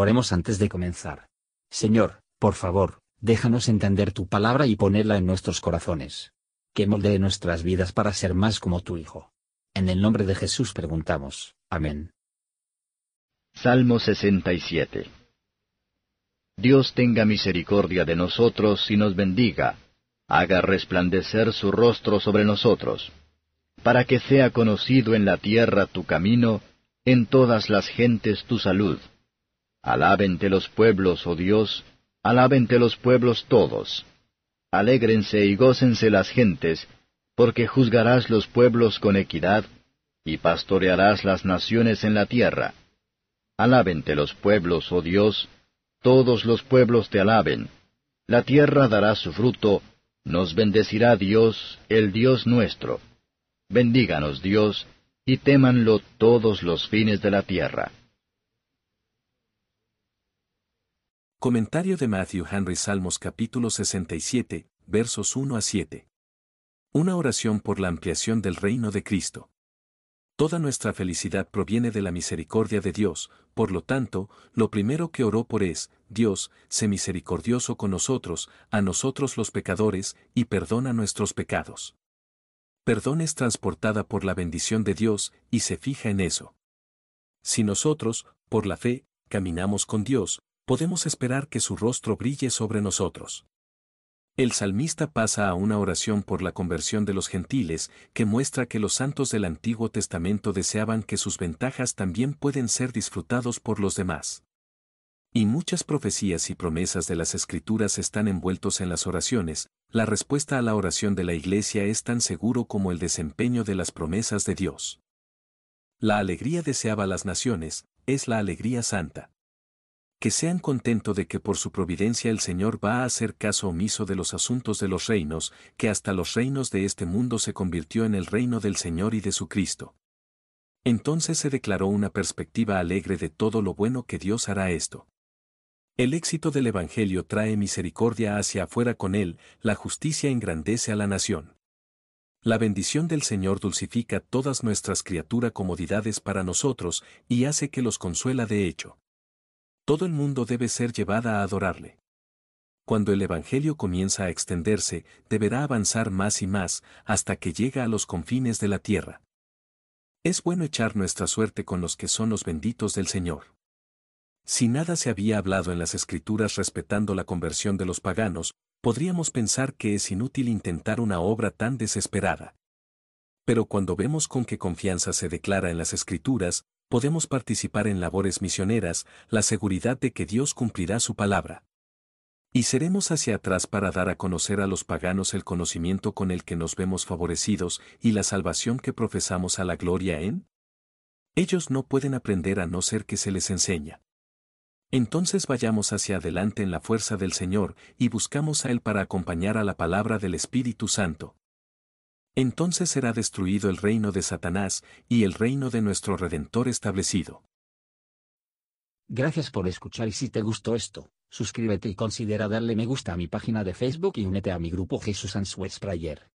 Oremos antes de comenzar. Señor, por favor, déjanos entender tu palabra y ponerla en nuestros corazones. Que moldee nuestras vidas para ser más como tu Hijo. En el nombre de Jesús preguntamos. Amén. Salmo 67 Dios tenga misericordia de nosotros y nos bendiga, haga resplandecer su rostro sobre nosotros, para que sea conocido en la tierra tu camino, en todas las gentes tu salud. Alábente los pueblos, oh Dios, alábente los pueblos todos. Alégrense y gócense las gentes, porque juzgarás los pueblos con equidad, y pastorearás las naciones en la tierra. Alábente los pueblos, oh Dios, todos los pueblos te alaben. La tierra dará su fruto, nos bendecirá Dios, el Dios nuestro. Bendíganos Dios, y témanlo todos los fines de la tierra. Comentario de Matthew Henry Salmos capítulo 67, versos 1 a 7. Una oración por la ampliación del reino de Cristo. Toda nuestra felicidad proviene de la misericordia de Dios, por lo tanto, lo primero que oró por es, Dios, sé misericordioso con nosotros, a nosotros los pecadores, y perdona nuestros pecados. Perdón es transportada por la bendición de Dios, y se fija en eso. Si nosotros, por la fe, caminamos con Dios, podemos esperar que su rostro brille sobre nosotros. El salmista pasa a una oración por la conversión de los gentiles, que muestra que los santos del Antiguo Testamento deseaban que sus ventajas también pueden ser disfrutados por los demás. Y muchas profecías y promesas de las Escrituras están envueltos en las oraciones, la respuesta a la oración de la Iglesia es tan seguro como el desempeño de las promesas de Dios. La alegría deseaba las naciones, es la alegría santa que sean contento de que por su providencia el Señor va a hacer caso omiso de los asuntos de los reinos, que hasta los reinos de este mundo se convirtió en el reino del Señor y de su Cristo. Entonces se declaró una perspectiva alegre de todo lo bueno que Dios hará esto. El éxito del Evangelio trae misericordia hacia afuera con él, la justicia engrandece a la nación. La bendición del Señor dulcifica todas nuestras criaturas comodidades para nosotros y hace que los consuela de hecho todo el mundo debe ser llevada a adorarle. Cuando el Evangelio comienza a extenderse, deberá avanzar más y más, hasta que llega a los confines de la tierra. Es bueno echar nuestra suerte con los que son los benditos del Señor. Si nada se había hablado en las Escrituras respetando la conversión de los paganos, podríamos pensar que es inútil intentar una obra tan desesperada. Pero cuando vemos con qué confianza se declara en las Escrituras, podemos participar en labores misioneras, la seguridad de que Dios cumplirá su palabra. Y seremos hacia atrás para dar a conocer a los paganos el conocimiento con el que nos vemos favorecidos y la salvación que profesamos a la gloria en. Ellos no pueden aprender a no ser que se les enseña. Entonces vayamos hacia adelante en la fuerza del Señor y buscamos a Él para acompañar a la palabra del Espíritu Santo. Entonces será destruido el reino de Satanás y el reino de nuestro Redentor establecido. Gracias por escuchar y si te gustó esto, suscríbete y considera darle me gusta a mi página de Facebook y únete a mi grupo Jesús Answers Prayer.